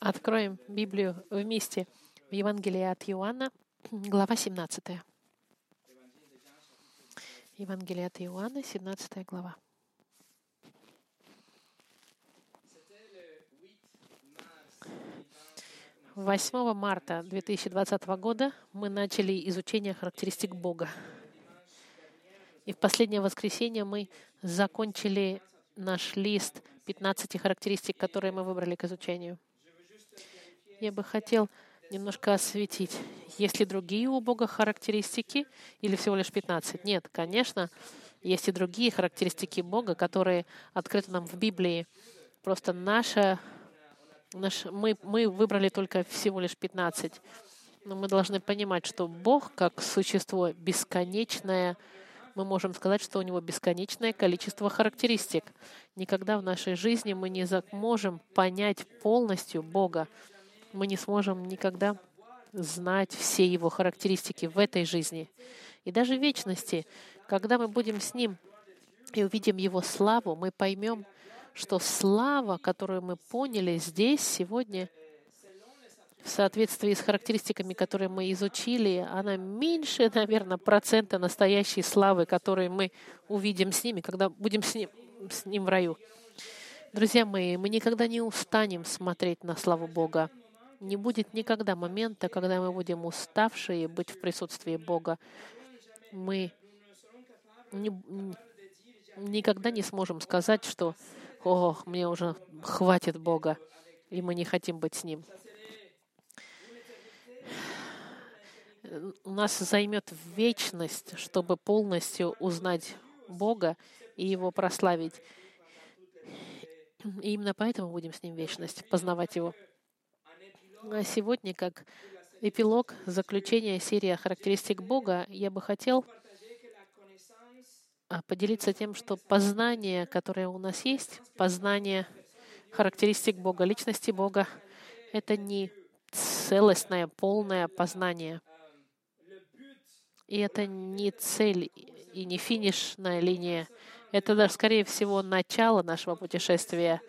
Откроем Библию вместе в Евангелии от Иоанна, глава 17. Евангелие от Иоанна, 17 глава. 8 марта 2020 года мы начали изучение характеристик Бога. И в последнее воскресенье мы закончили наш лист 15 характеристик, которые мы выбрали к изучению. Я бы хотел немножко осветить, есть ли другие у Бога характеристики или всего лишь 15? Нет, конечно, есть и другие характеристики Бога, которые открыты нам в Библии. Просто наша, наш, мы, мы выбрали только всего лишь 15. Но мы должны понимать, что Бог, как существо бесконечное, мы можем сказать, что у него бесконечное количество характеристик. Никогда в нашей жизни мы не можем понять полностью Бога. Мы не сможем никогда знать все его характеристики в этой жизни. И даже в вечности, когда мы будем с ним и увидим его славу, мы поймем, что слава, которую мы поняли здесь, сегодня — в соответствии с характеристиками, которые мы изучили, она меньше, наверное, процента настоящей славы, которую мы увидим с ними, когда будем с ним, с ним в раю. Друзья мои, мы никогда не устанем смотреть на славу Бога. Не будет никогда момента, когда мы будем уставшие быть в присутствии Бога. Мы не, никогда не сможем сказать, что «О, мне уже хватит Бога», и мы не хотим быть с Ним. у нас займет вечность, чтобы полностью узнать Бога и Его прославить. И именно поэтому будем с Ним вечность, познавать Его. А сегодня, как эпилог, заключение серии характеристик Бога, я бы хотел а, поделиться тем, что познание, которое у нас есть, познание характеристик Бога, личности Бога, это не целостное, полное познание — и это не цель и не финишная линия. Это скорее всего, начало нашего путешествия.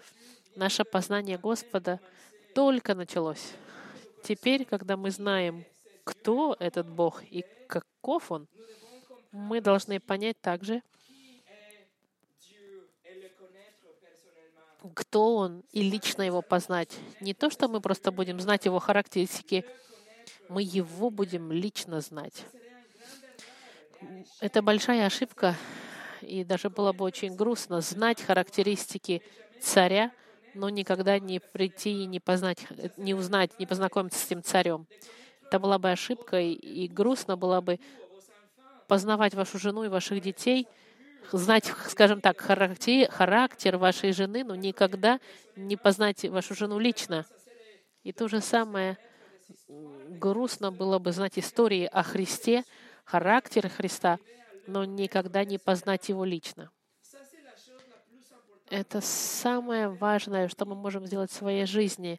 Наше познание Господа только началось. Теперь, когда мы знаем, кто этот Бог и каков Он, мы должны понять также, кто Он и лично Его познать. Не то, что мы просто будем знать Его характеристики, мы Его будем лично знать. Это большая ошибка, и даже было бы очень грустно знать характеристики царя, но никогда не прийти и не познать, не узнать, не познакомиться с этим царем. Это была бы ошибка, и грустно было бы познавать вашу жену и ваших детей, знать, скажем так, характер, характер вашей жены, но никогда не познать вашу жену лично. И то же самое грустно было бы знать истории о Христе, характер Христа, но никогда не познать Его лично. Это самое важное, что мы можем сделать в своей жизни,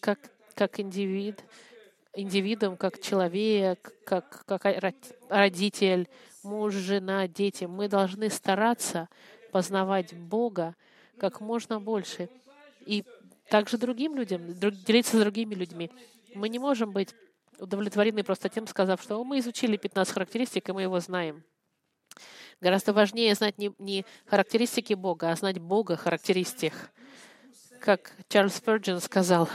как, как индивид, индивидуум, как человек, как, как родитель, муж, жена, дети. Мы должны стараться познавать Бога как можно больше. И также другим людям, делиться с другими людьми. Мы не можем быть удовлетворены просто тем, сказав, что мы изучили 15 характеристик, и мы его знаем. Гораздо важнее знать не, не характеристики Бога, а знать Бога характеристик. Как Чарльз Спurgeon сказал,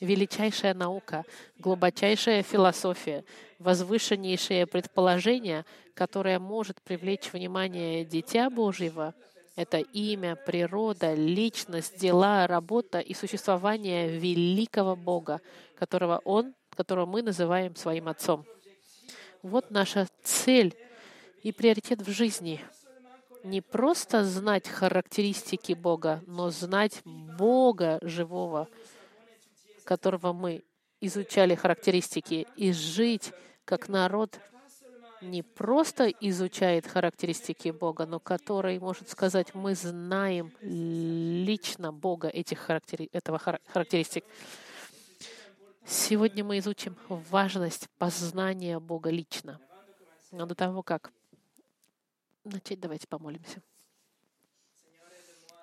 величайшая наука, глубочайшая философия, возвышеннейшее предположение, которое может привлечь внимание Дитя Божьего, это имя, природа, личность, дела, работа и существование великого Бога, которого Он которого мы называем своим Отцом. Вот наша цель и приоритет в жизни. Не просто знать характеристики Бога, но знать Бога живого, которого мы изучали характеристики, и жить как народ не просто изучает характеристики Бога, но который может сказать, мы знаем лично Бога этих характери... этого характеристик. Сегодня мы изучим важность познания Бога лично. Но до того, как начать, давайте помолимся.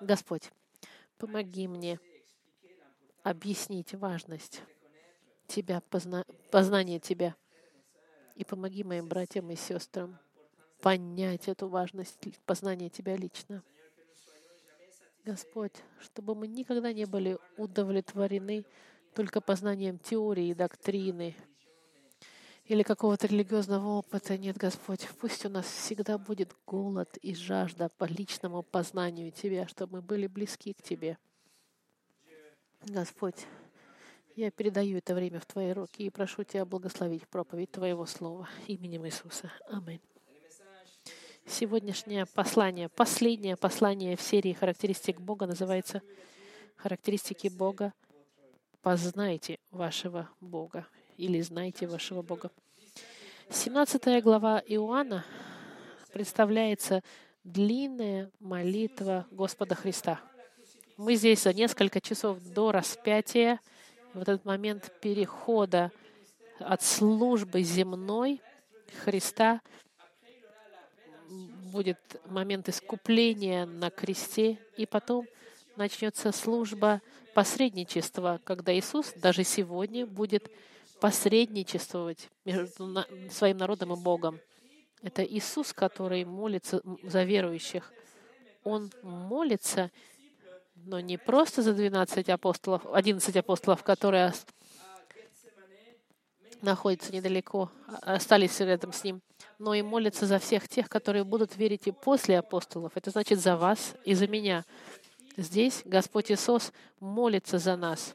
Господь, помоги мне объяснить важность Тебя, позна... познания Тебя. И помоги моим братьям и сестрам понять эту важность познания Тебя лично. Господь, чтобы мы никогда не были удовлетворены только познанием теории и доктрины или какого-то религиозного опыта. Нет, Господь, пусть у нас всегда будет голод и жажда по личному познанию Тебя, чтобы мы были близки к Тебе. Господь, я передаю это время в Твои руки и прошу Тебя благословить проповедь Твоего Слова именем Иисуса. Аминь. Сегодняшнее послание, последнее послание в серии характеристик Бога называется «Характеристики Бога. Познайте вашего Бога» или «Знайте вашего Бога». 17 глава Иоанна представляется длинная молитва Господа Христа. Мы здесь за несколько часов до распятия, в этот момент перехода от службы земной Христа будет момент искупления на кресте, и потом начнется служба посредничества, когда Иисус даже сегодня будет посредничествовать между своим народом и Богом. Это Иисус, который молится за верующих. Он молится, но не просто за 12 апостолов, 11 апостолов, которые находятся недалеко, а, остались рядом с ним, но и молится за всех тех, которые будут верить и после апостолов. Это значит за вас и за меня. Здесь Господь Иисус молится за нас.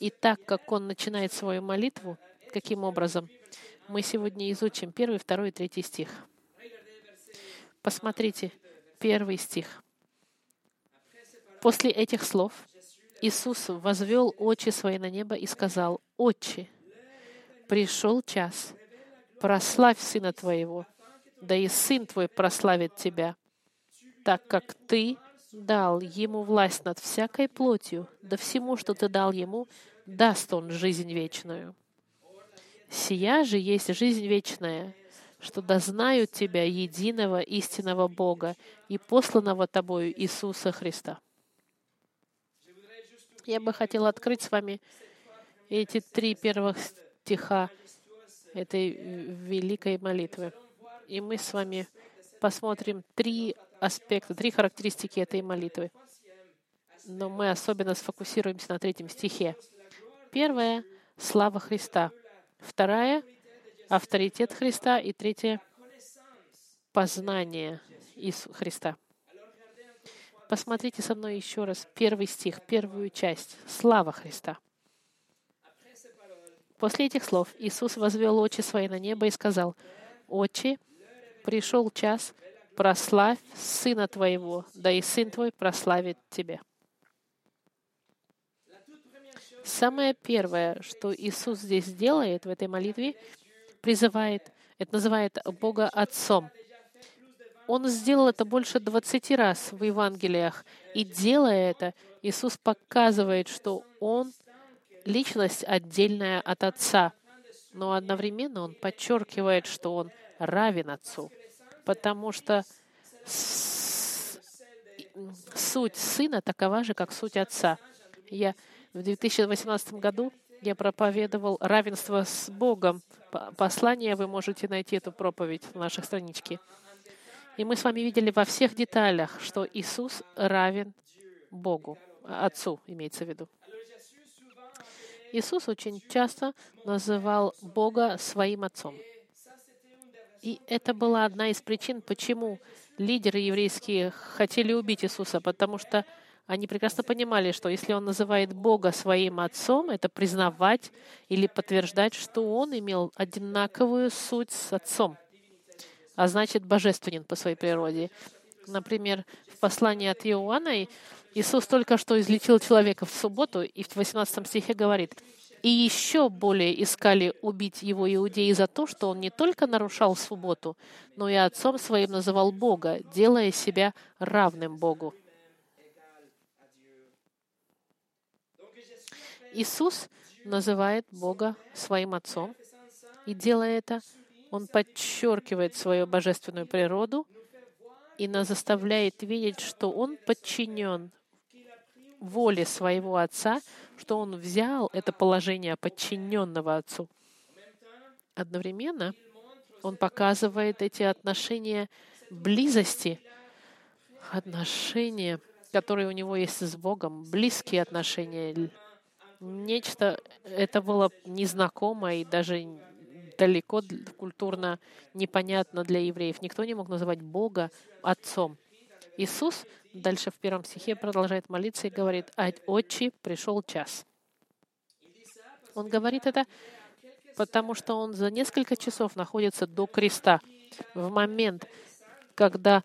И так как Он начинает свою молитву, каким образом? Мы сегодня изучим первый, второй и третий стих. Посмотрите, первый стих. После этих слов Иисус возвел очи свои на небо и сказал, «Отче, пришел час, прославь Сына Твоего, да и Сын Твой прославит Тебя, так как Ты дал Ему власть над всякой плотью, да всему, что Ты дал Ему, даст Он жизнь вечную. Сия же есть жизнь вечная, что дознают Тебя, единого истинного Бога и посланного Тобою Иисуса Христа. Я бы хотела открыть с вами эти три первых стиха этой великой молитвы. И мы с вами посмотрим три аспекта, три характеристики этой молитвы. Но мы особенно сфокусируемся на третьем стихе. Первое — слава Христа. Вторая — авторитет Христа. И третье — познание из Христа. Посмотрите со мной еще раз первый стих, первую часть. Слава Христа. После этих слов Иисус возвел очи свои на небо и сказал, «Отче, пришел час, прославь Сына Твоего, да и Сын Твой прославит Тебя». Самое первое, что Иисус здесь делает в этой молитве, призывает, это называет Бога Отцом. Он сделал это больше 20 раз в Евангелиях. И делая это, Иисус показывает, что Он личность отдельная от Отца, но одновременно он подчеркивает, что он равен Отцу, потому что суть Сына такова же, как суть Отца. Я в 2018 году я проповедовал равенство с Богом. Послание вы можете найти эту проповедь в нашей страничке. И мы с вами видели во всех деталях, что Иисус равен Богу, Отцу имеется в виду. Иисус очень часто называл Бога своим Отцом. И это была одна из причин, почему лидеры еврейские хотели убить Иисуса, потому что они прекрасно понимали, что если он называет Бога своим Отцом, это признавать или подтверждать, что он имел одинаковую суть с Отцом, а значит, божественен по своей природе. Например, в послании от Иоанна Иисус только что излечил человека в субботу, и в 18 стихе говорит, «И еще более искали убить его иудеи за то, что он не только нарушал субботу, но и отцом своим называл Бога, делая себя равным Богу». Иисус называет Бога своим отцом, и делая это, он подчеркивает свою божественную природу и нас заставляет видеть, что он подчинен воли своего Отца, что Он взял это положение подчиненного Отцу. Одновременно Он показывает эти отношения близости, отношения, которые у него есть с Богом, близкие отношения. Нечто это было незнакомо и даже далеко культурно непонятно для евреев. Никто не мог называть Бога Отцом. Иисус дальше в первом стихе продолжает молиться и говорит, «Отче, пришел час». Он говорит это, потому что он за несколько часов находится до креста, в момент, когда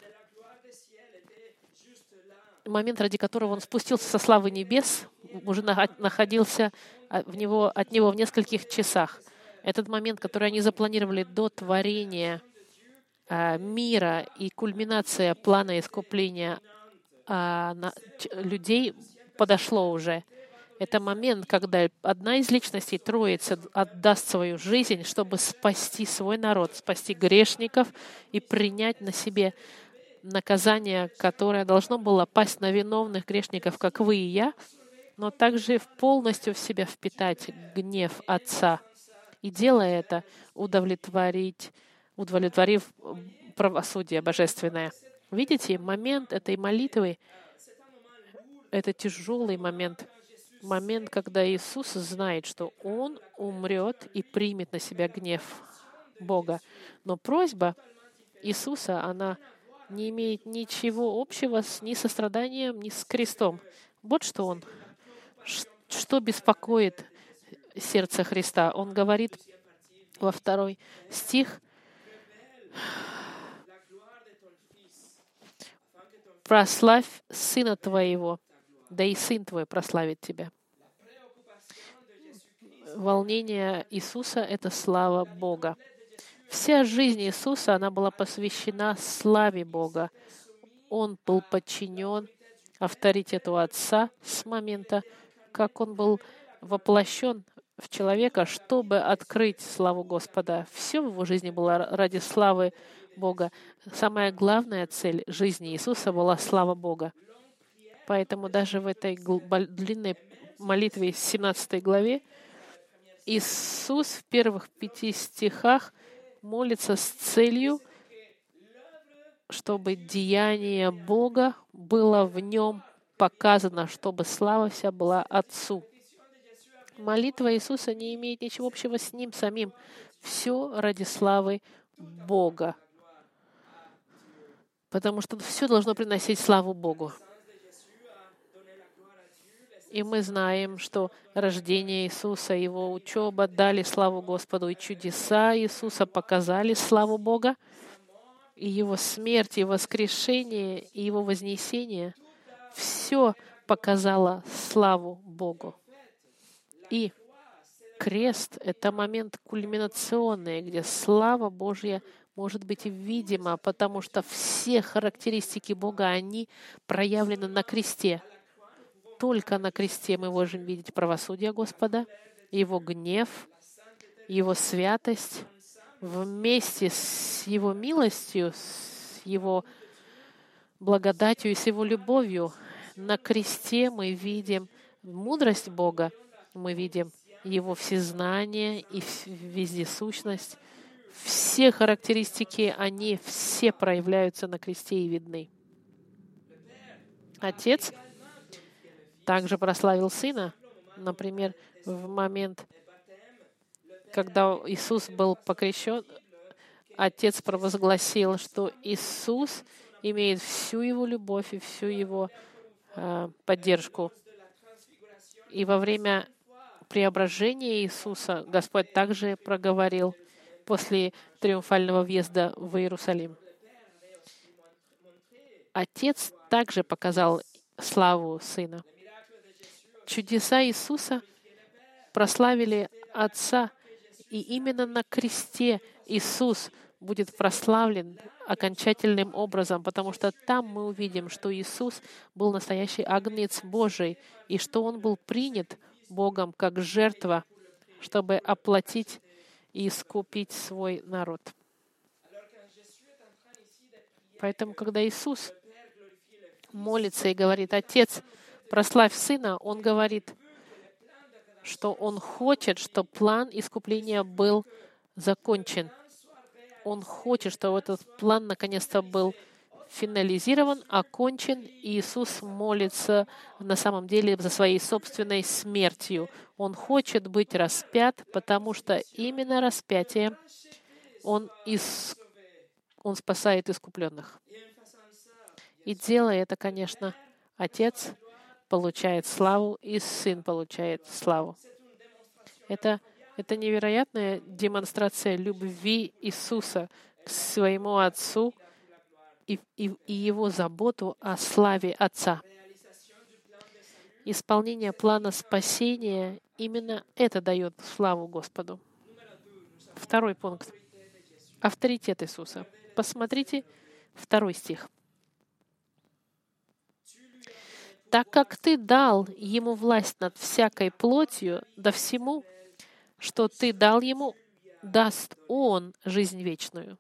момент, ради которого он спустился со славы небес, уже находился в него, от него в нескольких часах. Этот момент, который они запланировали до творения а, мира и кульминация плана искупления а, людей подошло уже. Это момент, когда одна из личностей Троицы отдаст свою жизнь, чтобы спасти свой народ, спасти грешников и принять на себе наказание, которое должно было пасть на виновных грешников, как вы и я, но также полностью в себя впитать гнев Отца. И делая это, удовлетворить, удовлетворив правосудие божественное. Видите, момент этой молитвы — это тяжелый момент. Момент, когда Иисус знает, что Он умрет и примет на себя гнев Бога. Но просьба Иисуса, она не имеет ничего общего с, ни со страданием, ни с крестом. Вот что он, что беспокоит сердце Христа. Он говорит во второй стих, «Прославь Сына Твоего, да и Сын Твой прославит Тебя». Волнение Иисуса — это слава Бога. Вся жизнь Иисуса, она была посвящена славе Бога. Он был подчинен авторитету Отца с момента, как он был воплощен в человека, чтобы открыть славу Господа. Все в его жизни было ради славы Бога. Самая главная цель жизни Иисуса была слава Бога. Поэтому даже в этой длинной молитве, 17 главе, Иисус в первых пяти стихах молится с целью, чтобы деяние Бога было в нем показано, чтобы слава вся была Отцу. Молитва Иисуса не имеет ничего общего с Ним самим. Все ради славы Бога. Потому что все должно приносить славу Богу. И мы знаем, что рождение Иисуса, Его учеба дали славу Господу, и чудеса Иисуса показали славу Бога, и Его смерть, и воскрешение, и Его вознесение — все показало славу Богу. И крест — это момент кульминационный, где слава Божья может быть видима, потому что все характеристики Бога, они проявлены на кресте — только на кресте мы можем видеть правосудие Господа, Его гнев, Его святость, вместе с Его милостью, с Его благодатью и с Его любовью. На кресте мы видим мудрость Бога, мы видим Его всезнание и вездесущность. Все характеристики, они все проявляются на кресте и видны. Отец — также прославил Сына. Например, в момент, когда Иисус был покрещен, Отец провозгласил, что Иисус имеет всю его любовь и всю его э, поддержку. И во время преображения Иисуса Господь также проговорил после триумфального въезда в Иерусалим. Отец также показал славу Сына. Чудеса Иисуса прославили Отца, и именно на кресте Иисус будет прославлен окончательным образом, потому что там мы увидим, что Иисус был настоящий агнец Божий, и что Он был принят Богом как жертва, чтобы оплатить и искупить свой народ. Поэтому, когда Иисус молится и говорит, «Отец, прославь Сына, Он говорит, что Он хочет, чтобы план искупления был закончен. Он хочет, чтобы этот план наконец-то был финализирован, окончен, Иисус молится на самом деле за своей собственной смертью. Он хочет быть распят, потому что именно распятие Он, ис... он спасает искупленных. И делая это, конечно, Отец получает славу, и Сын получает славу. Это, это невероятная демонстрация любви Иисуса к своему Отцу и, и, и Его заботу о славе Отца. Исполнение плана спасения именно это дает славу Господу. Второй пункт. Авторитет Иисуса. Посмотрите второй стих. так как ты дал ему власть над всякой плотью, да всему, что ты дал ему, даст он жизнь вечную.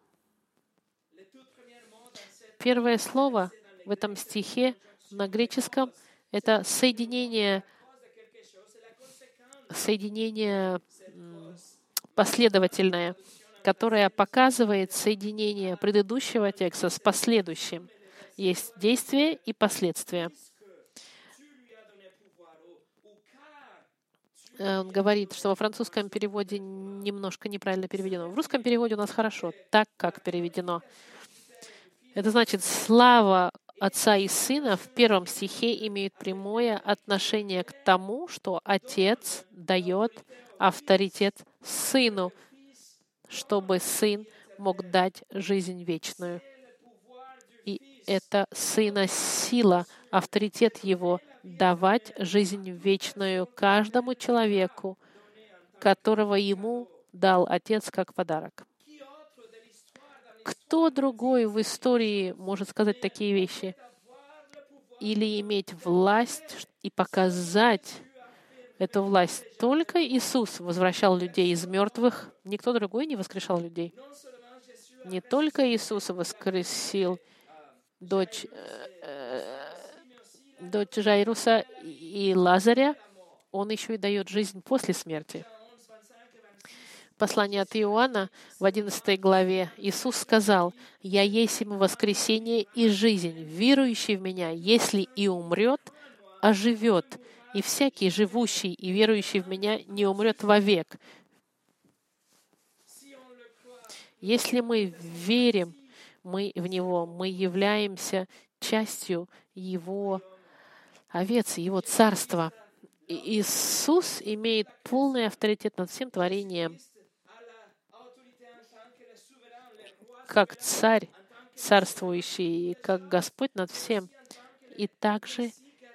Первое слово в этом стихе на греческом — это соединение, соединение последовательное, которое показывает соединение предыдущего текста с последующим. Есть действие и последствия. Э, он говорит, что во французском переводе немножко неправильно переведено. В русском переводе у нас хорошо, так как переведено. Это значит, слава Отца и Сына в первом стихе имеет прямое отношение к тому, что Отец дает авторитет Сыну, чтобы Сын мог дать жизнь вечную. И это Сына сила, авторитет Его давать жизнь вечную каждому человеку, которого ему дал Отец как подарок. Кто другой в истории может сказать такие вещи? Или иметь власть и показать эту власть? Только Иисус возвращал людей из мертвых, никто другой не воскрешал людей. Не только Иисус воскресил дочь э, э, дочь Жайруса и Лазаря, он еще и дает жизнь после смерти. Послание от Иоанна в 11 главе Иисус сказал, «Я есть ему воскресение и жизнь. Верующий в Меня, если и умрет, оживет, и всякий живущий и верующий в Меня не умрет вовек». Если мы верим мы в Него, мы являемся частью Его овец, Его царства. И Иисус имеет полный авторитет над всем творением, как царь царствующий, и как Господь над всем, и также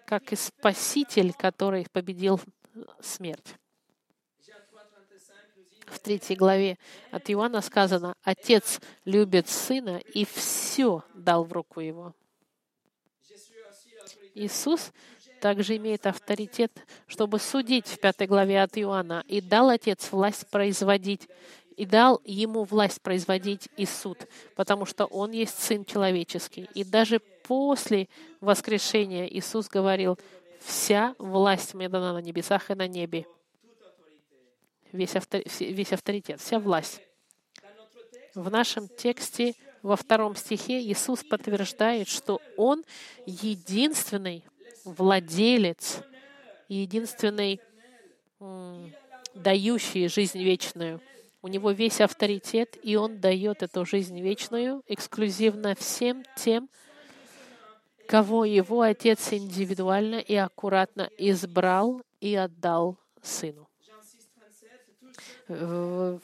как и Спаситель, который победил смерть. В третьей главе от Иоанна сказано, «Отец любит Сына и все дал в руку Его». Иисус также имеет авторитет, чтобы судить в пятой главе от Иоанна. «И дал Отец власть производить, и дал Ему власть производить и суд, потому что Он есть Сын человеческий». И даже после воскрешения Иисус говорил, «Вся власть мне дана на небесах и на небе». Весь, авторитет, вся власть. В нашем тексте во втором стихе Иисус подтверждает, что Он единственный владелец, единственный дающий жизнь вечную. У него весь авторитет, и он дает эту жизнь вечную эксклюзивно всем тем, кого его отец индивидуально и аккуратно избрал и отдал сыну. В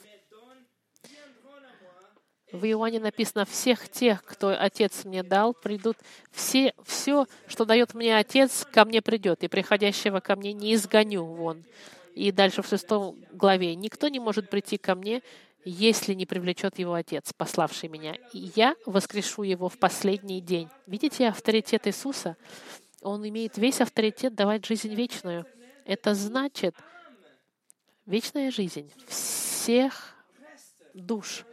Иоанне написано, всех тех, кто Отец мне дал, придут, все, все, что дает мне Отец, ко мне придет, и приходящего ко мне не изгоню вон. И дальше в шестом главе, никто не может прийти ко мне, если не привлечет его Отец, пославший меня. И я воскрешу его в последний день. Видите авторитет Иисуса? Он имеет весь авторитет давать жизнь вечную. Это значит вечная жизнь всех душ,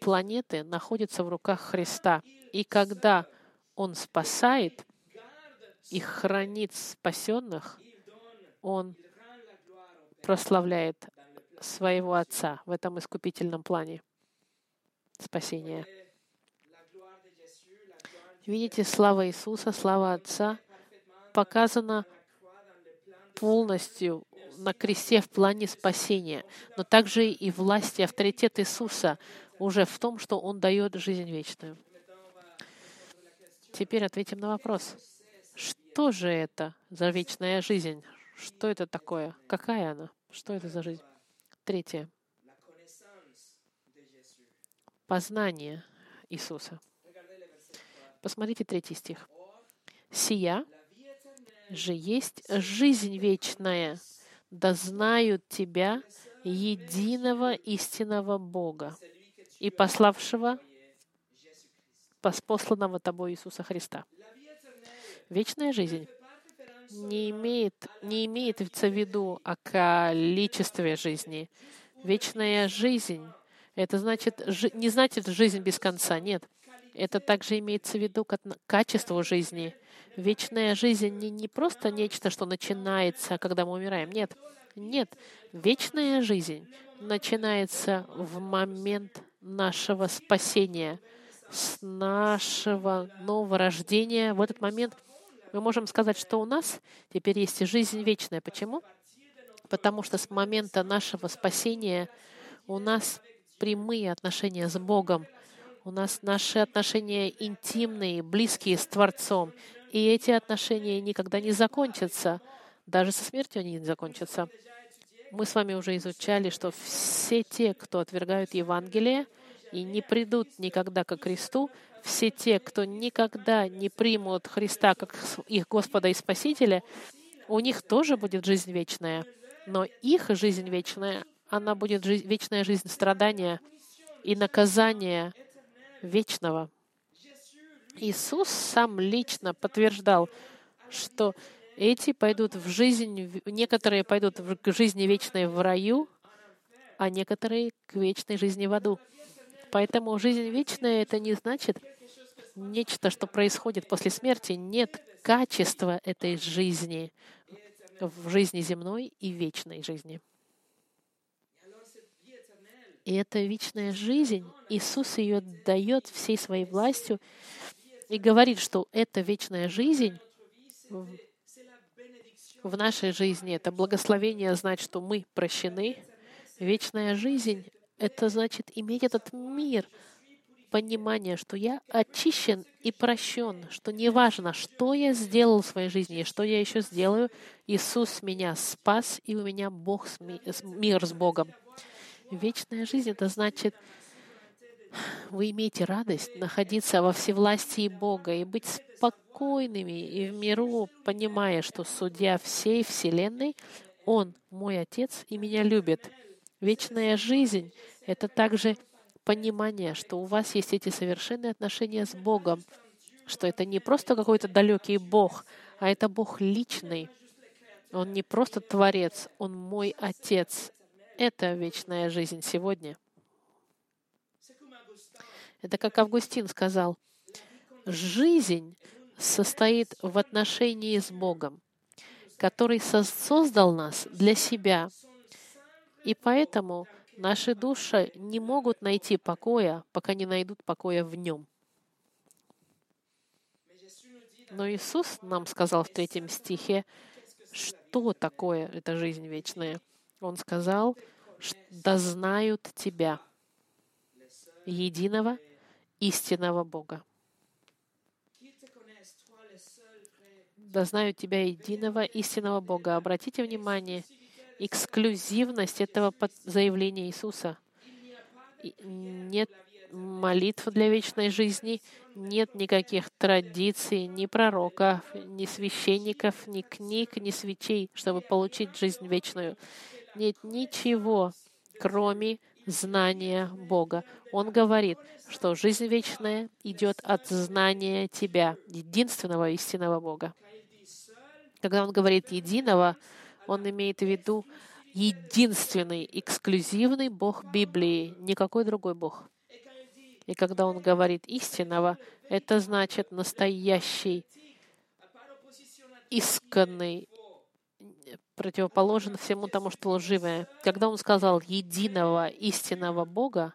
планеты находится в руках Христа. И когда Он спасает, и хранит спасенных, Он прославляет своего Отца в этом искупительном плане спасения. Видите, слава Иисуса, слава Отца показана полностью на кресте в плане спасения, но также и власть и авторитет Иисуса уже в том, что Он дает жизнь вечную. Теперь ответим на вопрос. Что же это за вечная жизнь? Что это такое? Какая она? Что это за жизнь? Третье. Познание Иисуса. Посмотрите третий стих. «Сия же есть жизнь вечная, да знают Тебя, единого истинного Бога и пославшего посланного Тобой Иисуса Христа». Вечная жизнь не имеет, не имеется в виду о количестве жизни. Вечная жизнь — это значит, не значит жизнь без конца, нет. Это также имеется в виду как качество жизни. Вечная жизнь не, не просто нечто, что начинается, когда мы умираем. Нет. Нет. Вечная жизнь начинается в момент нашего спасения, с нашего нового рождения. В этот момент мы можем сказать, что у нас теперь есть жизнь вечная. Почему? Потому что с момента нашего спасения у нас прямые отношения с Богом. У нас наши отношения интимные, близкие с Творцом. И эти отношения никогда не закончатся. Даже со смертью они не закончатся. Мы с вами уже изучали, что все те, кто отвергают Евангелие и не придут никогда ко Христу, все те, кто никогда не примут Христа как их Господа и Спасителя, у них тоже будет жизнь вечная. Но их жизнь вечная, она будет жизнь, вечная жизнь страдания и наказания — вечного. Иисус сам лично подтверждал, что эти пойдут в жизнь, некоторые пойдут к жизни вечной в раю, а некоторые к вечной жизни в аду. Поэтому жизнь вечная — это не значит нечто, что происходит после смерти. Нет качества этой жизни в жизни земной и вечной жизни. И эта вечная жизнь, Иисус ее дает всей своей властью и говорит, что эта вечная жизнь в нашей жизни, это благословение знать, что мы прощены. Вечная жизнь — это значит иметь этот мир, понимание, что я очищен и прощен, что неважно, что я сделал в своей жизни и что я еще сделаю, Иисус меня спас, и у меня Бог, мир с Богом. Вечная жизнь — это значит, вы имеете радость находиться во всевластии Бога и быть спокойными и в миру, понимая, что судья всей Вселенной, Он мой Отец и меня любит. Вечная жизнь — это также понимание, что у вас есть эти совершенные отношения с Богом, что это не просто какой-то далекий Бог, а это Бог личный. Он не просто Творец, Он мой Отец, это вечная жизнь сегодня. Это как Августин сказал, жизнь состоит в отношении с Богом, который создал нас для себя. И поэтому наши души не могут найти покоя, пока не найдут покоя в Нем. Но Иисус нам сказал в третьем стихе, что такое эта жизнь вечная. Он сказал, да знают Тебя, единого истинного Бога. Да знают Тебя, единого истинного Бога. Обратите внимание, эксклюзивность этого заявления Иисуса. Нет молитв для вечной жизни, нет никаких традиций, ни пророков, ни священников, ни книг, ни свечей, чтобы получить жизнь вечную нет ничего, кроме знания Бога. Он говорит, что жизнь вечная идет от знания Тебя, единственного истинного Бога. Когда он говорит «единого», он имеет в виду единственный, эксклюзивный Бог Библии, никакой другой Бог. И когда он говорит истинного, это значит настоящий, исканный, противоположен всему тому, что лживое. Когда он сказал единого истинного Бога,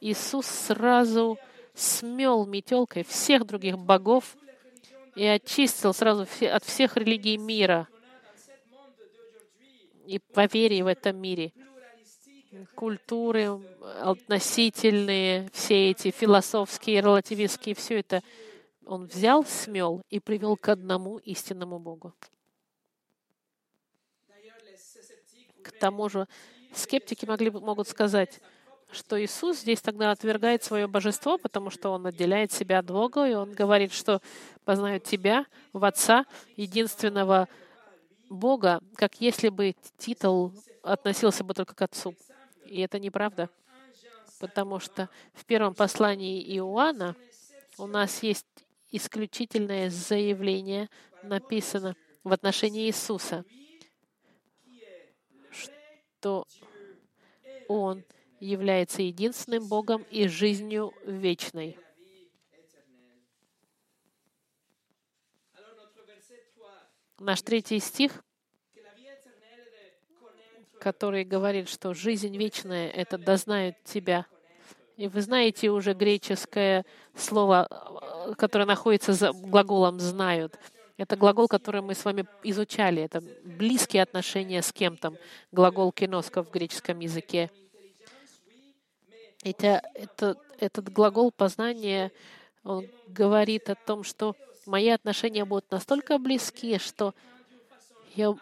Иисус сразу смел метелкой всех других богов и очистил сразу от всех религий мира и поверий в этом мире. Культуры относительные, все эти философские, релативистские, все это он взял, смел и привел к одному истинному Богу. К тому же скептики могли, могут сказать, что Иисус здесь тогда отвергает свое божество, потому что Он отделяет себя от Бога, и Он говорит, что познают Тебя в Отца, единственного Бога, как если бы титул относился бы только к Отцу. И это неправда, потому что в первом послании Иоанна у нас есть исключительное заявление, написано в отношении Иисуса, что Он является единственным Богом и жизнью вечной. Наш третий стих, который говорит, что жизнь вечная — это «дознают тебя». И вы знаете уже греческое слово, которое находится за глаголом «знают». Это глагол, который мы с вами изучали. Это близкие отношения с кем-то. Глагол киноска в греческом языке — это, это, этот глагол познания он говорит о том, что мои отношения будут настолько близки, что я,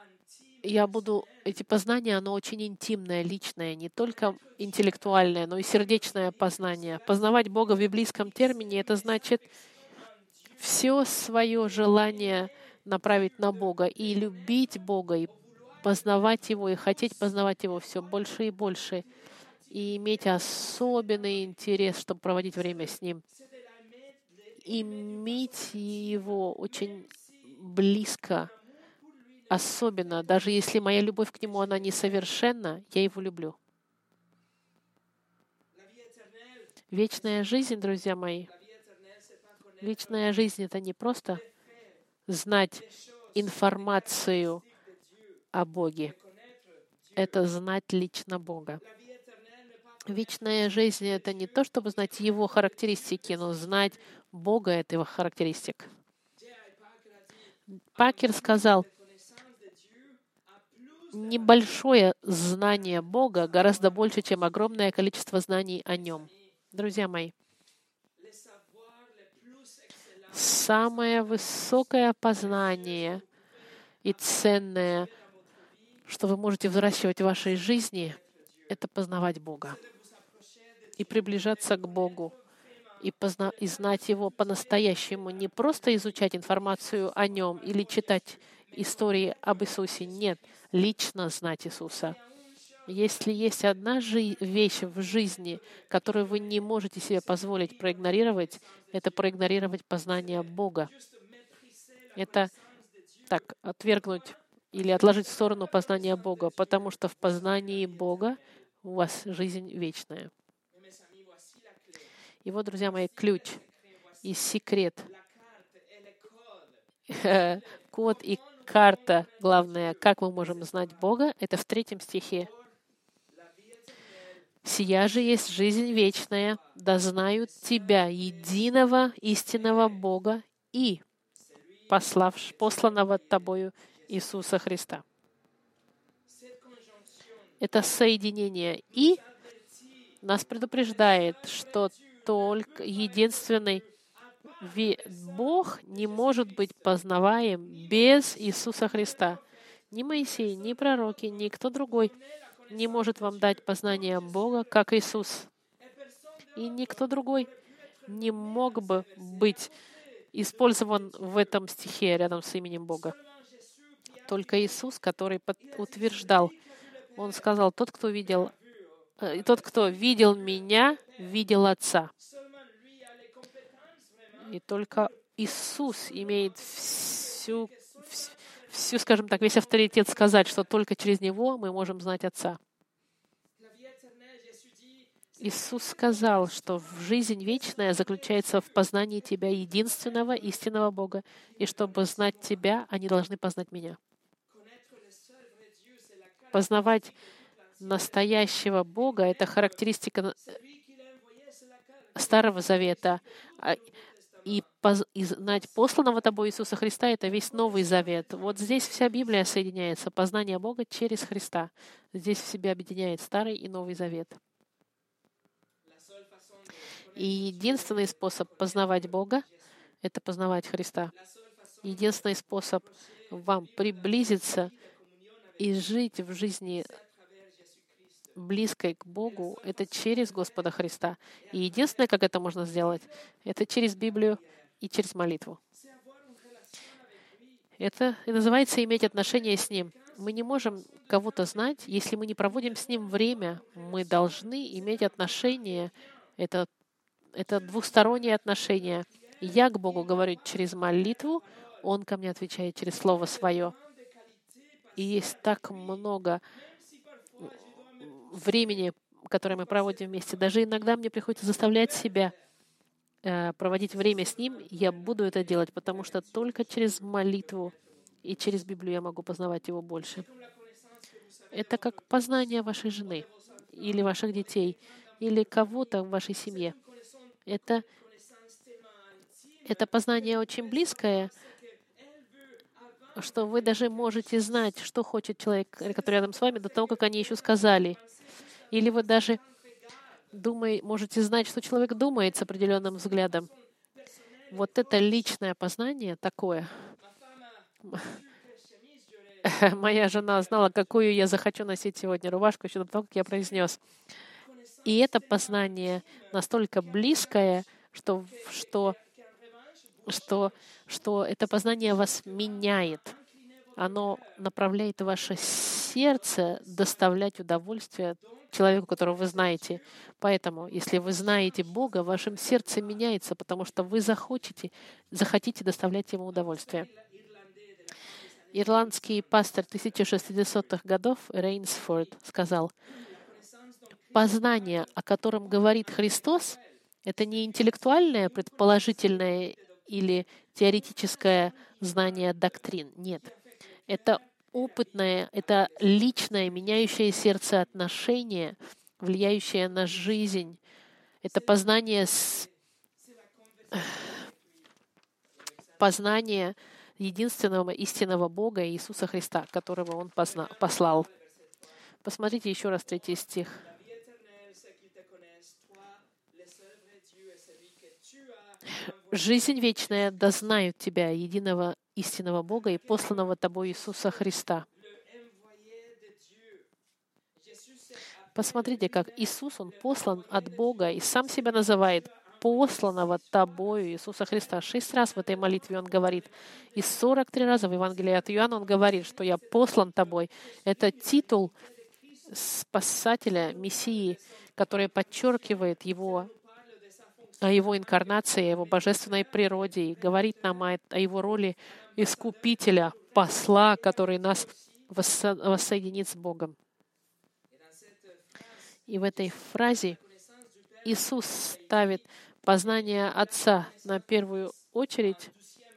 я буду... Эти познания, оно очень интимное, личное, не только интеллектуальное, но и сердечное познание. Познавать Бога в библейском термине — это значит все свое желание направить на Бога и любить Бога, и познавать Его, и хотеть познавать Его все больше и больше — и иметь особенный интерес, чтобы проводить время с Ним. Иметь Его очень близко, особенно, даже если моя любовь к Нему, она несовершенна, я Его люблю. Вечная жизнь, друзья мои, вечная жизнь — это не просто знать информацию о Боге, это знать лично Бога. Вечная жизнь — это не то, чтобы знать Его характеристики, но знать Бога — это Его характеристик. Пакер сказал, небольшое знание Бога гораздо больше, чем огромное количество знаний о Нем. Друзья мои, самое высокое познание и ценное, что вы можете взращивать в вашей жизни, это познавать Бога и приближаться к Богу и, позна- и знать Его по-настоящему, не просто изучать информацию о Нем или читать истории об Иисусе. Нет, лично знать Иисуса. Если есть одна жи- вещь в жизни, которую вы не можете себе позволить проигнорировать, это проигнорировать познание Бога. Это так, отвергнуть или отложить в сторону познание Бога, потому что в познании Бога у вас жизнь вечная. И вот, друзья мои, ключ и секрет. Код и карта, главное, как мы можем знать Бога, это в третьем стихе. «Сия же есть жизнь вечная, да знают Тебя, единого истинного Бога и послав, посланного Тобою Иисуса Христа». Это соединение «и» нас предупреждает, что только единственный Бог не может быть познаваем без Иисуса Христа. Ни Моисей, ни пророки, ни кто другой не может вам дать познание Бога, как Иисус. И никто другой не мог бы быть использован в этом стихе рядом с именем Бога. Только Иисус, который утверждал, Он сказал, тот, кто видел Э, тот, кто видел меня, видел Отца. И только Иисус имеет всю, всю, скажем так, весь авторитет сказать, что только через Него мы можем знать Отца. Иисус сказал, что жизнь вечная заключается в познании Тебя, единственного истинного Бога, и чтобы знать Тебя, они должны познать Меня. Познавать настоящего Бога — это характеристика Старого Завета. И, и знать посланного тобой Иисуса Христа — это весь Новый Завет. Вот здесь вся Библия соединяется. Познание Бога через Христа. Здесь в себе объединяет Старый и Новый Завет. И единственный способ познавать Бога — это познавать Христа. Единственный способ вам приблизиться и жить в жизни близкой к Богу, это через Господа Христа. И единственное, как это можно сделать, это через Библию и через молитву. Это и называется иметь отношение с Ним. Мы не можем кого-то знать, если мы не проводим с Ним время. Мы должны иметь отношение. Это, это двустороннее отношение. Я к Богу говорю через молитву, Он ко мне отвечает через Слово Свое. И есть так много времени, которое мы проводим вместе. Даже иногда мне приходится заставлять себя э, проводить время с Ним. Я буду это делать, потому что только через молитву и через Библию я могу познавать Его больше. Это как познание вашей жены или ваших детей, или кого-то в вашей семье. Это, это познание очень близкое, что вы даже можете знать, что хочет человек, который рядом с вами, до того, как они еще сказали. Или вы даже думай, можете знать, что человек думает с определенным взглядом. Вот это личное познание такое. Моя жена знала, какую я захочу носить сегодня рубашку, еще до того, как я произнес. И это познание настолько близкое, что, что, что, что это познание вас меняет. Оно направляет ваше доставлять удовольствие человеку, которого вы знаете. Поэтому, если вы знаете Бога, вашем сердце меняется, потому что вы захотите, захотите доставлять Ему удовольствие. Ирландский пастор 1600-х годов Рейнсфорд сказал, «Познание, о котором говорит Христос, это не интеллектуальное, предположительное или теоретическое знание доктрин. Нет. Это опытное, это личное, меняющее сердце отношение, влияющее на жизнь. Это познание, с... познание единственного истинного Бога Иисуса Христа, которого Он позна... послал. Посмотрите еще раз третий стих. Жизнь вечная да знают Тебя, единого истинного Бога и посланного Тобой Иисуса Христа. Посмотрите, как Иисус, Он послан от Бога и сам себя называет посланного Тобою Иисуса Христа. Шесть раз в этой молитве Он говорит. И 43 раза в Евангелии от Иоанна Он говорит, что «Я послан Тобой». Это титул спасателя, Мессии, который подчеркивает Его о его инкарнации, о его божественной природе и говорит нам о, о его роли искупителя, посла, который нас воссоединит с Богом. И в этой фразе Иисус ставит познание Отца на первую очередь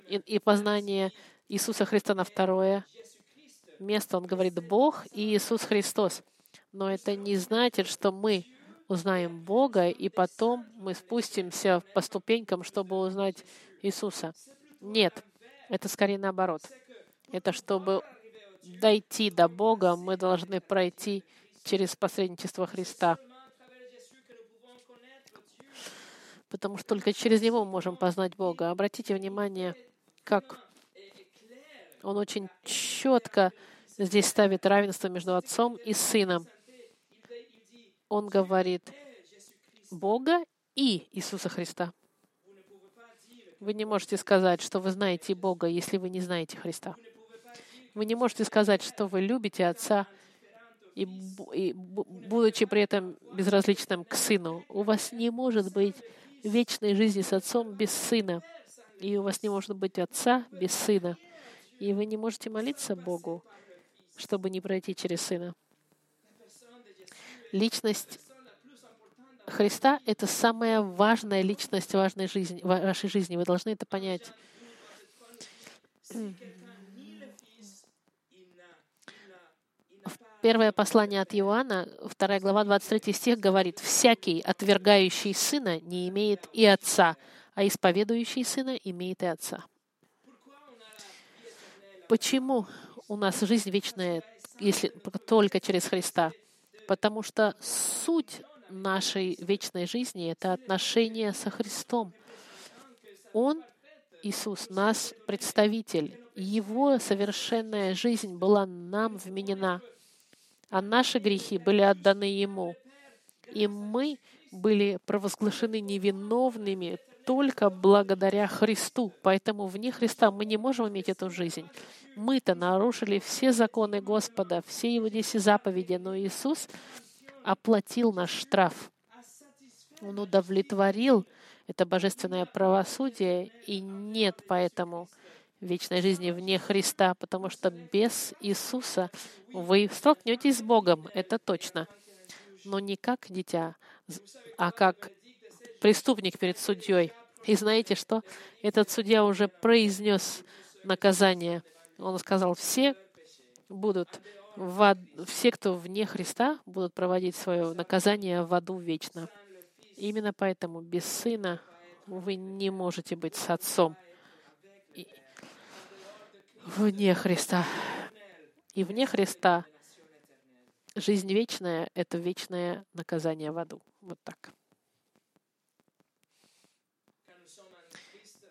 и, и познание Иисуса Христа на второе место. Он говорит Бог и Иисус Христос. Но это не значит, что мы узнаем Бога, и потом мы спустимся по ступенькам, чтобы узнать Иисуса. Нет, это скорее наоборот. Это чтобы дойти до Бога, мы должны пройти через посредничество Христа. Потому что только через Него мы можем познать Бога. Обратите внимание, как Он очень четко здесь ставит равенство между Отцом и Сыном он говорит Бога и Иисуса Христа. Вы не можете сказать, что вы знаете Бога, если вы не знаете Христа. Вы не можете сказать, что вы любите Отца, и, и будучи при этом безразличным к Сыну. У вас не может быть вечной жизни с Отцом без Сына. И у вас не может быть Отца без Сына. И вы не можете молиться Богу, чтобы не пройти через Сына личность Христа — это самая важная личность важной жизни, вашей жизни. Вы должны это понять. Первое послание от Иоанна, 2 глава, 23 стих говорит, «Всякий, отвергающий Сына, не имеет и Отца, а исповедующий Сына имеет и Отца». Почему у нас жизнь вечная, если только через Христа? Потому что суть нашей вечной жизни — это отношение со Христом. Он, Иисус, нас представитель. Его совершенная жизнь была нам вменена, а наши грехи были отданы Ему. И мы были провозглашены невиновными только благодаря Христу. Поэтому вне Христа мы не можем иметь эту жизнь. Мы-то нарушили все законы Господа, все Его десять заповеди, но Иисус оплатил наш штраф. Он удовлетворил это божественное правосудие, и нет поэтому вечной жизни вне Христа, потому что без Иисуса вы столкнетесь с Богом, это точно. Но не как дитя, а как преступник перед судьей. И знаете что? Этот судья уже произнес наказание. Он сказал, все будут в ад... все, кто вне Христа, будут проводить свое наказание в аду вечно. Именно поэтому без Сына вы не можете быть с Отцом. И... Вне Христа. И вне Христа жизнь вечная — это вечное наказание в аду. Вот так.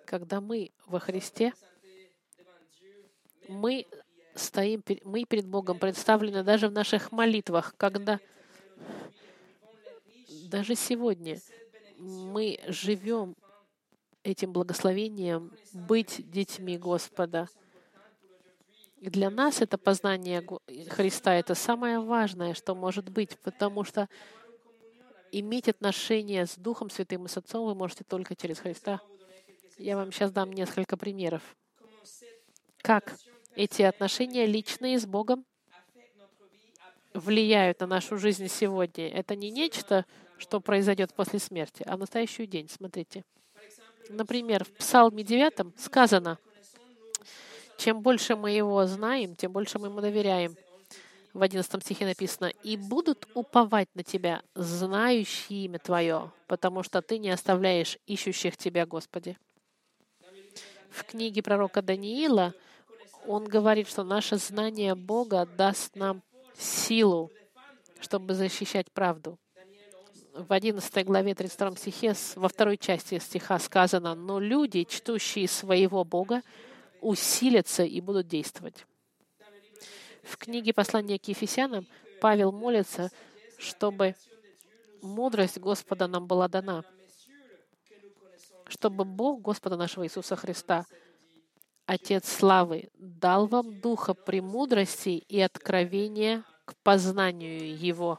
Когда мы во Христе, мы стоим, мы перед Богом представлены даже в наших молитвах, когда даже сегодня мы живем этим благословением быть детьми Господа. И для нас это познание Христа — это самое важное, что может быть, потому что иметь отношение с Духом Святым и с Отцом вы можете только через Христа. Я вам сейчас дам несколько примеров. Как эти отношения личные с Богом влияют на нашу жизнь сегодня. Это не нечто, что произойдет после смерти, а настоящий день. Смотрите. Например, в Псалме 9 сказано, чем больше мы его знаем, тем больше мы ему доверяем. В 11 стихе написано, «И будут уповать на Тебя, знающие имя Твое, потому что Ты не оставляешь ищущих Тебя, Господи». В книге пророка Даниила он говорит, что наше знание Бога даст нам силу, чтобы защищать правду. В 11 главе 32 стихе, во второй части стиха сказано, «Но люди, чтущие своего Бога, усилятся и будут действовать». В книге послания к Ефесянам Павел молится, чтобы мудрость Господа нам была дана, чтобы Бог Господа нашего Иисуса Христа — Отец славы, дал вам духа премудрости и откровения к познанию Его.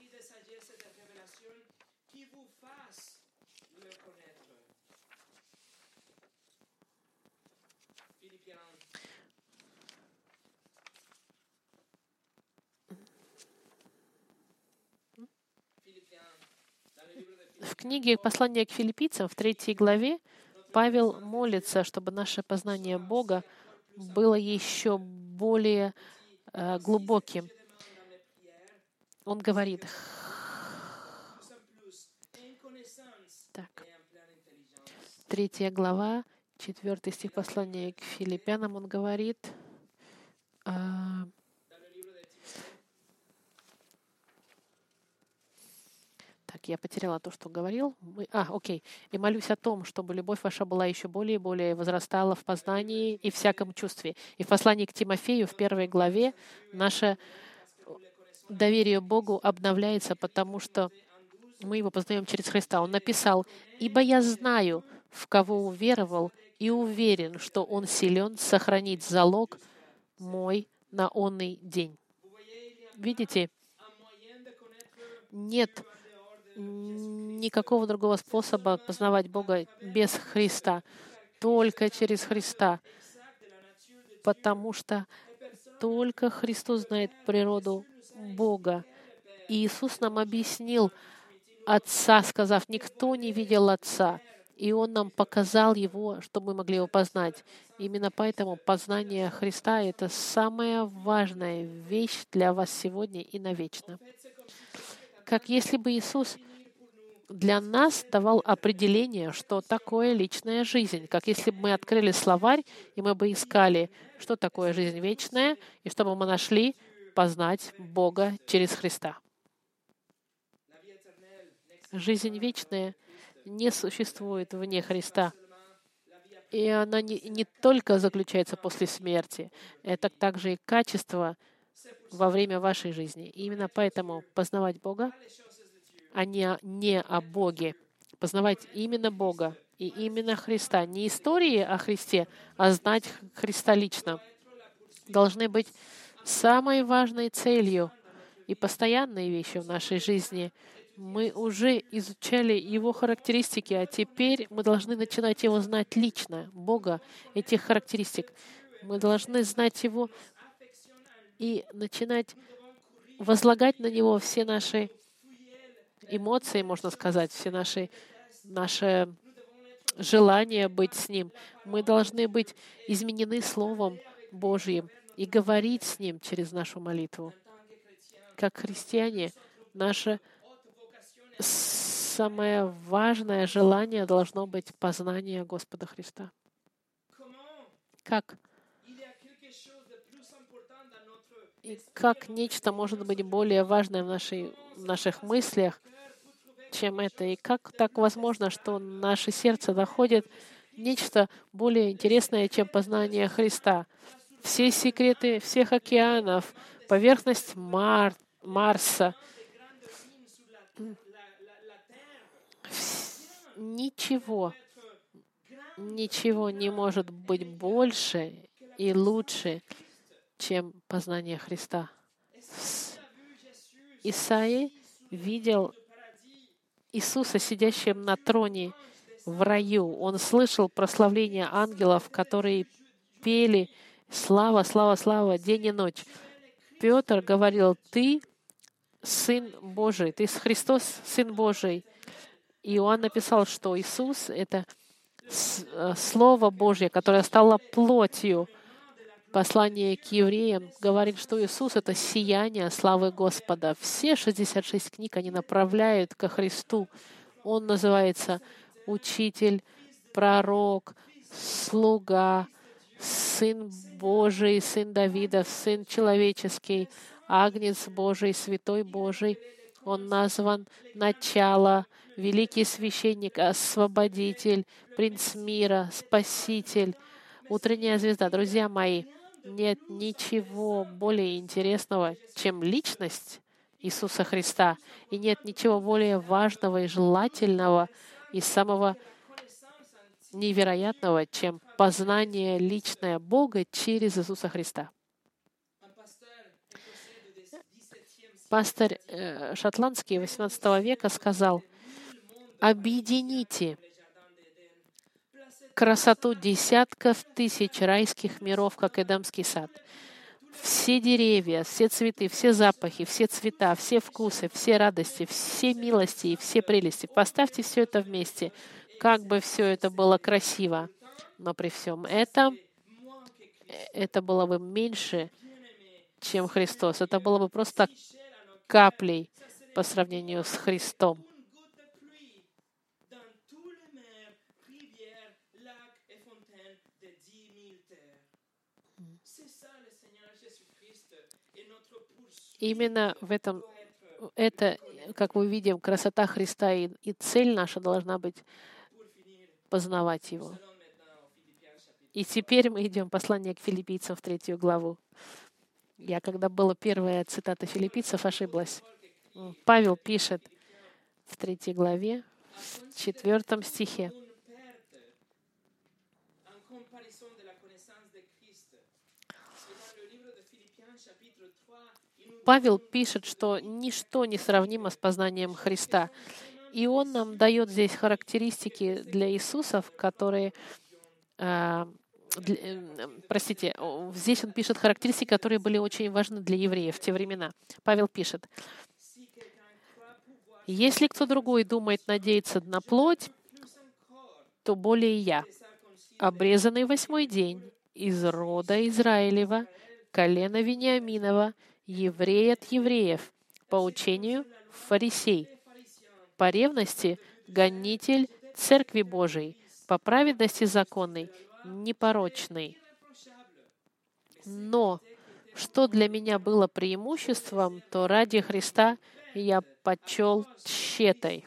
В книге «Послание к филиппийцам» в третьей главе Павел молится, чтобы наше познание Бога было еще более э, глубоким. Он говорит, так, третья глава, четвертый стих послания к филиппянам, он говорит, э, Так, я потеряла то, что говорил. Мы... А, окей. «И молюсь о том, чтобы любовь ваша была еще более и более возрастала в познании и всяком чувстве». И в послании к Тимофею в первой главе наше доверие Богу обновляется, потому что мы его познаем через Христа. Он написал, «Ибо я знаю, в кого уверовал, и уверен, что он силен сохранить залог мой на онный день». Видите, нет никакого другого способа познавать Бога без Христа, только через Христа, потому что только Христос знает природу Бога. И Иисус нам объяснил Отца, сказав, никто не видел Отца. И Он нам показал Его, чтобы мы могли Его познать. Именно поэтому познание Христа — это самая важная вещь для вас сегодня и навечно. Как если бы Иисус для нас давал определение, что такое личная жизнь, как если бы мы открыли словарь, и мы бы искали, что такое жизнь вечная, и чтобы мы нашли познать Бога через Христа. Жизнь вечная не существует вне Христа. И она не, не только заключается после смерти, это также и качество во время вашей жизни. И именно поэтому познавать Бога, а не, не о Боге, познавать именно Бога и именно Христа. Не истории о Христе, а знать Христа лично должны быть самой важной целью и постоянной вещью в нашей жизни — мы уже изучали его характеристики, а теперь мы должны начинать его знать лично, Бога, этих характеристик. Мы должны знать его и начинать возлагать на него все наши эмоции, можно сказать, все наши, наши желания быть с ним. Мы должны быть изменены Словом Божьим и говорить с ним через нашу молитву. Как христиане, наше самое важное желание должно быть познание Господа Христа. Как? И как нечто может быть более важное в, нашей, в наших мыслях, чем это? И как так возможно, что наше сердце находит нечто более интересное, чем познание Христа? Все секреты всех океанов, поверхность Мар, Марса — ничего, ничего не может быть больше и лучше, чем познание Христа. Исаи видел Иисуса, сидящим на троне в раю. Он слышал прославление ангелов, которые пели «Слава, слава, слава, день и ночь». Петр говорил, «Ты Сын Божий, Ты Христос, Сын Божий». Иоанн написал, что Иисус — это э, Слово Божье, которое стало плотью. Послание к евреям говорит, что Иисус — это сияние славы Господа. Все 66 книг, они направляют ко Христу. Он называется Учитель, Пророк, Слуга, Сын Божий, Сын Давида, Сын Человеческий, Агнец Божий, Святой Божий. Он назван Начало, великий священник, освободитель, принц мира, спаситель, утренняя звезда. Друзья мои, нет ничего более интересного, чем личность Иисуса Христа. И нет ничего более важного и желательного и самого невероятного, чем познание личное Бога через Иисуса Христа. Пастор э, шотландский XVIII века сказал — объедините красоту десятков тысяч райских миров, как Эдамский сад. Все деревья, все цветы, все запахи, все цвета, все вкусы, все радости, все милости и все прелести. Поставьте все это вместе, как бы все это было красиво. Но при всем этом это было бы меньше, чем Христос. Это было бы просто каплей по сравнению с Христом. Именно в этом, это, как мы видим, красота Христа и, и цель наша должна быть познавать Его. И теперь мы идем послание к филиппийцам в третью главу. Я, когда была первая цитата филиппийцев, ошиблась. Павел пишет в третьей главе, в четвертом стихе. Павел пишет, что ничто не сравнимо с познанием Христа. И он нам дает здесь характеристики для Иисусов, которые э, э, простите, здесь он пишет характеристики, которые были очень важны для евреев в те времена. Павел пишет, Если кто другой думает надеяться на плоть, то более я, обрезанный восьмой день, из рода Израилева, колена Вениаминова, еврей от евреев, по учению фарисей, по ревности гонитель Церкви Божией, по праведности законной, непорочный. Но что для меня было преимуществом, то ради Христа я почел тщетой.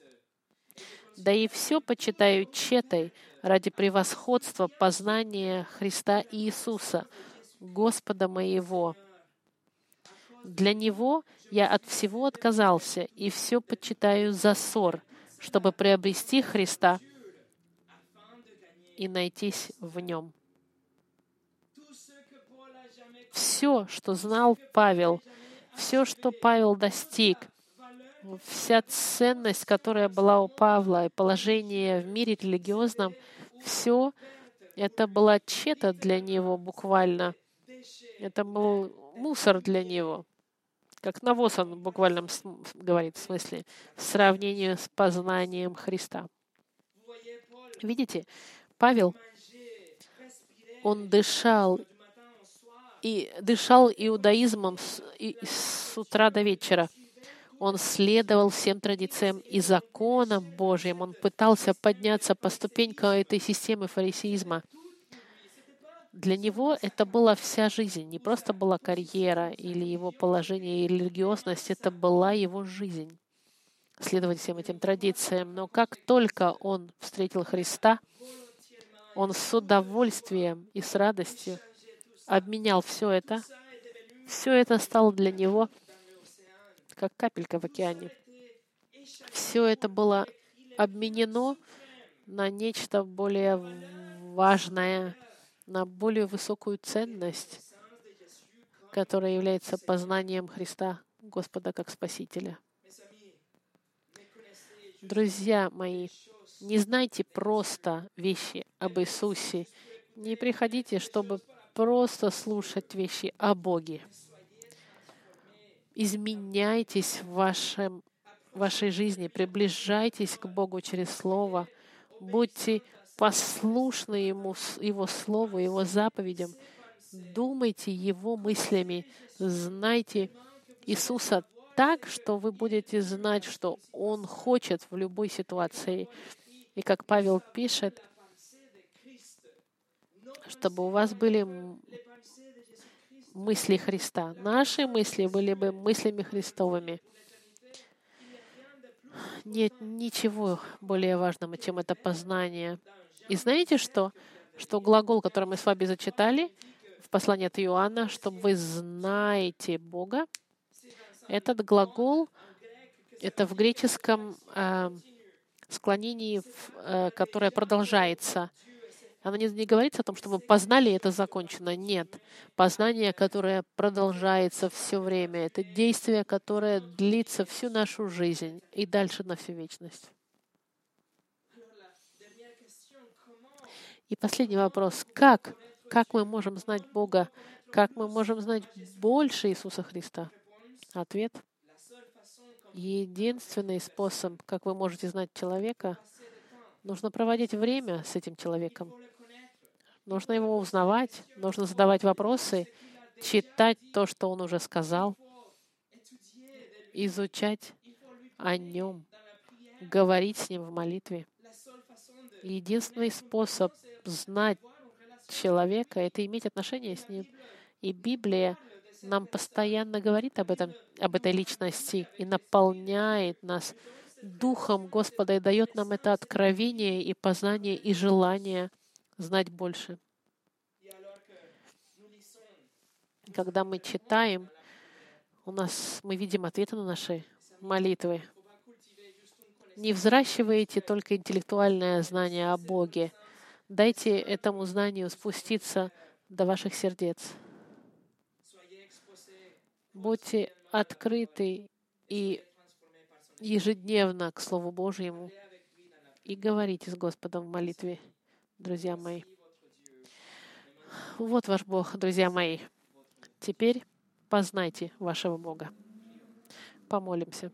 Да и все почитаю тщетой ради превосходства познания Христа Иисуса, Господа моего. Для Него я от всего отказался и все почитаю за ссор, чтобы приобрести Христа и найтись в Нем. Все, что знал Павел, все, что Павел достиг, вся ценность, которая была у Павла, и положение в мире религиозном, все это была чета для него буквально. Это был мусор для него. Как навоз он буквально говорит, в смысле, в сравнении с познанием Христа. Видите, Павел, он дышал и дышал иудаизмом с, и, с утра до вечера. Он следовал всем традициям и законам Божьим. Он пытался подняться по ступенькам этой системы фарисеизма. Для него это была вся жизнь, не просто была карьера или его положение и религиозность, это была его жизнь. Следовать всем этим традициям. Но как только он встретил Христа, он с удовольствием и с радостью обменял все это. Все это стало для него как капелька в океане. Все это было обменено на нечто более важное, на более высокую ценность, которая является познанием Христа, Господа как Спасителя. Друзья мои, не знайте просто вещи об Иисусе. Не приходите, чтобы просто слушать вещи о Боге изменяйтесь в вашем, вашей жизни, приближайтесь к Богу через Слово, будьте послушны Ему, Его Слову, Его заповедям, думайте Его мыслями, знайте Иисуса так, что вы будете знать, что Он хочет в любой ситуации. И как Павел пишет, чтобы у вас были мысли Христа. Наши мысли были бы мыслями Христовыми. Нет ничего более важного, чем это познание. И знаете что? Что глагол, который мы с вами зачитали в послании от Иоанна, что вы знаете Бога, этот глагол, это в греческом э, склонении, э, которое продолжается — оно не, не говорится о том, что вы познали, и это закончено. Нет. Познание, которое продолжается все время, это действие, которое длится всю нашу жизнь и дальше на всю вечность. И последний вопрос. Как? Как мы можем знать Бога? Как мы можем знать больше Иисуса Христа? Ответ. Единственный способ, как вы можете знать человека, нужно проводить время с этим человеком. Нужно его узнавать, нужно задавать вопросы, читать то, что он уже сказал, изучать о нем, говорить с ним в молитве. Единственный способ знать человека — это иметь отношение с ним. И Библия нам постоянно говорит об, этом, об этой личности и наполняет нас Духом Господа и дает нам это откровение и познание и желание знать больше. Когда мы читаем, у нас мы видим ответы на наши молитвы. Не взращивайте только интеллектуальное знание о Боге. Дайте этому знанию спуститься до ваших сердец. Будьте открыты и ежедневно к Слову Божьему и говорите с Господом в молитве друзья мои. Вот ваш Бог, друзья мои. Теперь познайте вашего Бога. Помолимся.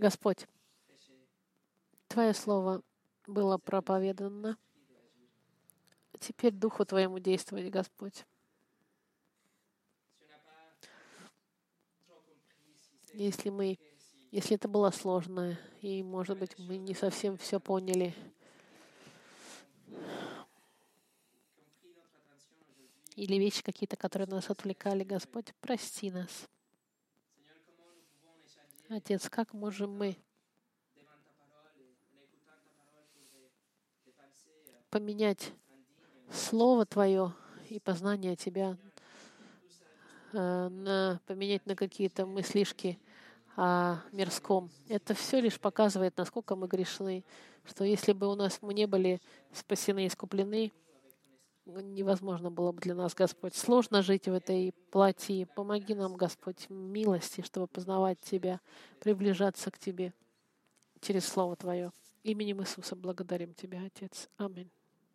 Господь, Твое Слово было проповедано. Теперь Духу Твоему действовать, Господь. Если мы, если это было сложно, и, может быть, мы не совсем все поняли, или вещи какие-то, которые нас отвлекали, Господь, прости нас. Отец, как можем мы поменять Слово Твое и познание Тебя, э, на, поменять на какие-то мыслишки о мирском. Это все лишь показывает, насколько мы грешны, что если бы у нас мы не были спасены и искуплены, невозможно было бы для нас, Господь. Сложно жить в этой плоти. Помоги нам, Господь, милости, чтобы познавать Тебя, приближаться к Тебе через Слово Твое. Именем Иисуса благодарим Тебя, Отец. Аминь.